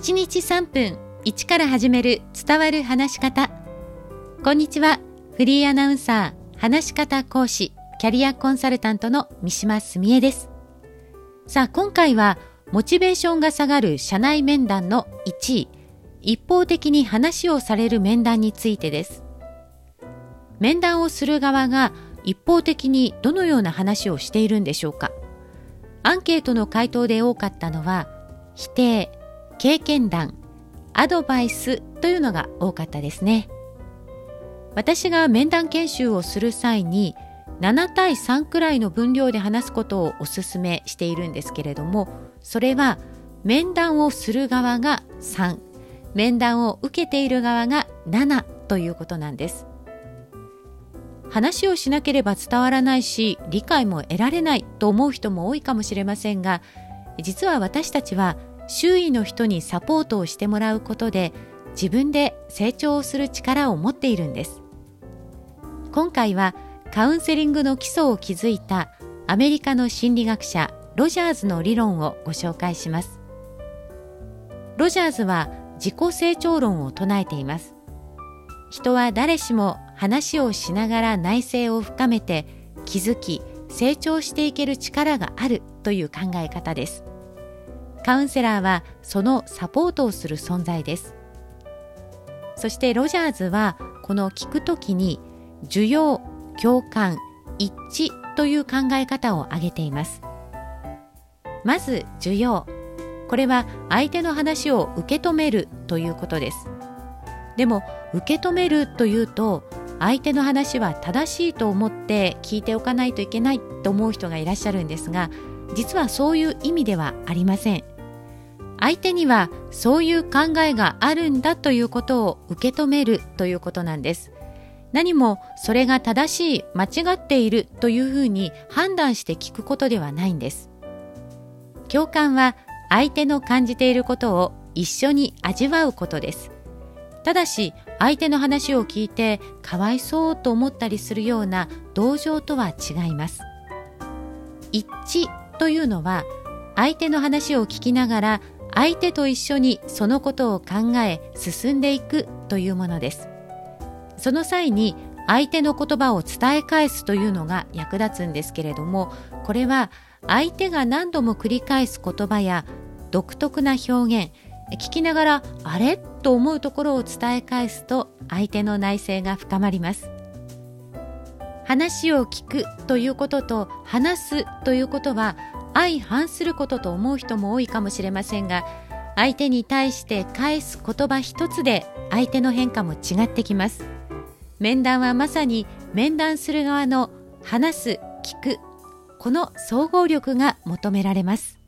1日3分1から始める伝わる話し方。こんにちはフリーアナウンサー話し方講師キャリアコンサルタントの三島澄江です。さあ今回はモチベーションが下がる社内面談の1位一方的に話をされる面談についてです。面談をする側が一方的にどのような話をしているんでしょうか。アンケートの回答で多かったのは否定経験談、アドバイスというのが多かったですね。私が面談研修をする際に7対3くらいの分量で話すことをお勧めしているんですけれどもそれは面談をする側が3面談を受けている側が7ということなんです話をしなければ伝わらないし理解も得られないと思う人も多いかもしれませんが実は私たちは周囲の人にサポートをしてもらうことで自分で成長をする力を持っているんです。今回はカウンセリングの基礎を築いたアメリカの心理学者ロジャーズの理論をご紹介します。ロジャーズは自己成長論を唱えています。人は誰しも話をしながら内省を深めて気づき成長していける力があるという考え方です。カウンセラーはそのサポートをする存在です。そしてロジャーズはこの聞くときに受容共感一致という考え方を挙げています。まず受容これは相手の話を受け止めるということです。でも受け止めるというと相手の話は正しいと思って聞いておかないといけないと思う人がいらっしゃるんですが実はそういう意味ではありません。相手にはそういう考えがあるんだということを受け止めるということなんです。何もそれが正しい間違っているというふうに判断して聞くことではないんです。共感は相手の感じていることを一緒に味わうことです。ただし相手の話を聞いてかわいそうと思ったりするような同情とは違います。一致というのは相手の話を聞きながら相手と一緒にそのことを考え進んでいくというものです。その際に相手の言葉を伝え返すというのが役立つんですけれどもこれは相手が何度も繰り返す言葉や独特な表現聞きながらあれ？と思うところを伝え返すと相手の内省が深まります。話を聞くということと話すということは相反することと思う人も多いかもしれませんが相手に対して返す言葉一つで相手の変化も違ってきます。面談はまさに面談する側の話す聞くこの総合力が求められます。